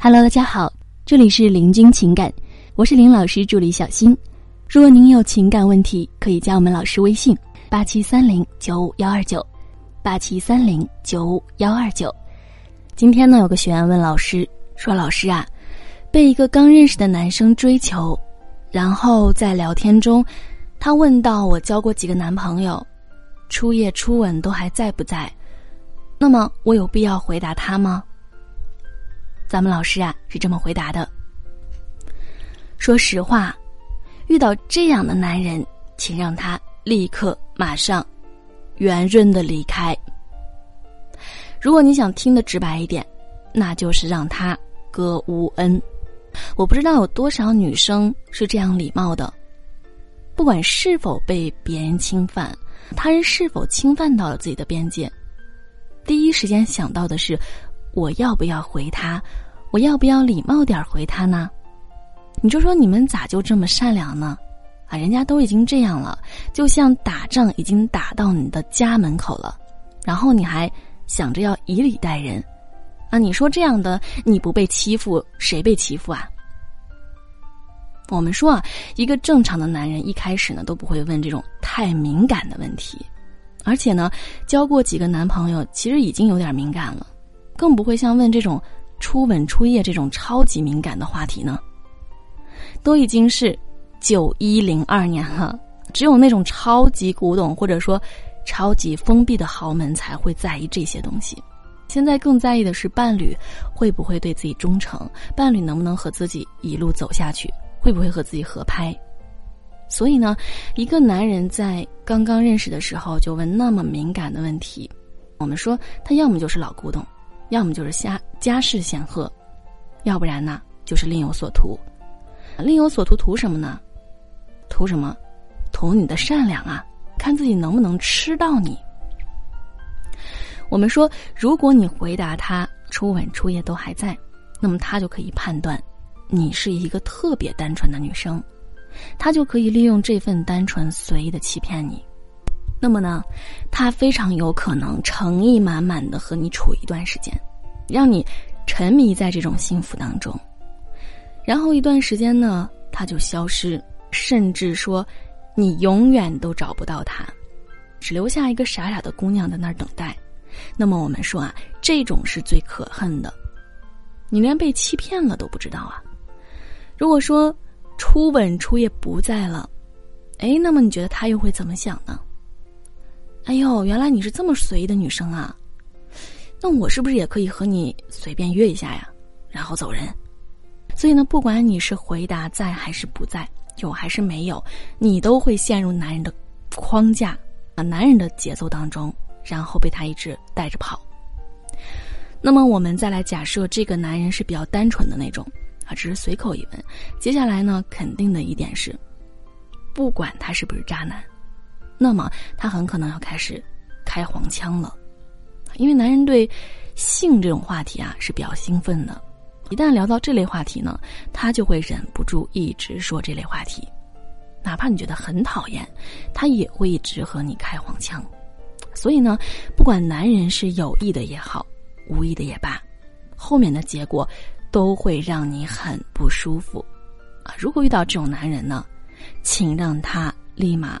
Hello，大家好，这里是林君情感，我是林老师助理小新。如果您有情感问题，可以加我们老师微信：八七三零九五幺二九，八七三零九五幺二九。今天呢，有个学员问老师说：“老师啊，被一个刚认识的男生追求，然后在聊天中，他问到我交过几个男朋友，初夜初吻都还在不在？那么我有必要回答他吗？”咱们老师啊是这么回答的：说实话，遇到这样的男人，请让他立刻马上圆润的离开。如果你想听的直白一点，那就是让他割无恩。我不知道有多少女生是这样礼貌的，不管是否被别人侵犯，他人是否侵犯到了自己的边界，第一时间想到的是。我要不要回他？我要不要礼貌点回他呢？你就说你们咋就这么善良呢？啊，人家都已经这样了，就像打仗已经打到你的家门口了，然后你还想着要以礼待人，啊，你说这样的你不被欺负，谁被欺负啊？我们说啊，一个正常的男人一开始呢都不会问这种太敏感的问题，而且呢，交过几个男朋友，其实已经有点敏感了。更不会像问这种初吻初夜这种超级敏感的话题呢。都已经是九一零二年了，只有那种超级古董或者说超级封闭的豪门才会在意这些东西。现在更在意的是伴侣会不会对自己忠诚，伴侣能不能和自己一路走下去，会不会和自己合拍。所以呢，一个男人在刚刚认识的时候就问那么敏感的问题，我们说他要么就是老古董。要么就是家家世显赫，要不然呢就是另有所图。另有所图图什么呢？图什么？图你的善良啊！看自己能不能吃到你。我们说，如果你回答他初吻初夜都还在，那么他就可以判断你是一个特别单纯的女生，他就可以利用这份单纯随意的欺骗你。那么呢，他非常有可能诚意满满的和你处一段时间，让你沉迷在这种幸福当中，然后一段时间呢，他就消失，甚至说你永远都找不到他，只留下一个傻傻的姑娘在那儿等待。那么我们说啊，这种是最可恨的，你连被欺骗了都不知道啊。如果说初吻初夜不在了，哎，那么你觉得他又会怎么想呢？哎呦，原来你是这么随意的女生啊！那我是不是也可以和你随便约一下呀，然后走人？所以呢，不管你是回答在还是不在，有还是没有，你都会陷入男人的框架啊，男人的节奏当中，然后被他一直带着跑。那么我们再来假设这个男人是比较单纯的那种啊，只是随口一问。接下来呢，肯定的一点是，不管他是不是渣男。那么他很可能要开始开黄腔了，因为男人对性这种话题啊是比较兴奋的，一旦聊到这类话题呢，他就会忍不住一直说这类话题，哪怕你觉得很讨厌，他也会一直和你开黄腔。所以呢，不管男人是有意的也好，无意的也罢，后面的结果都会让你很不舒服啊！如果遇到这种男人呢，请让他立马。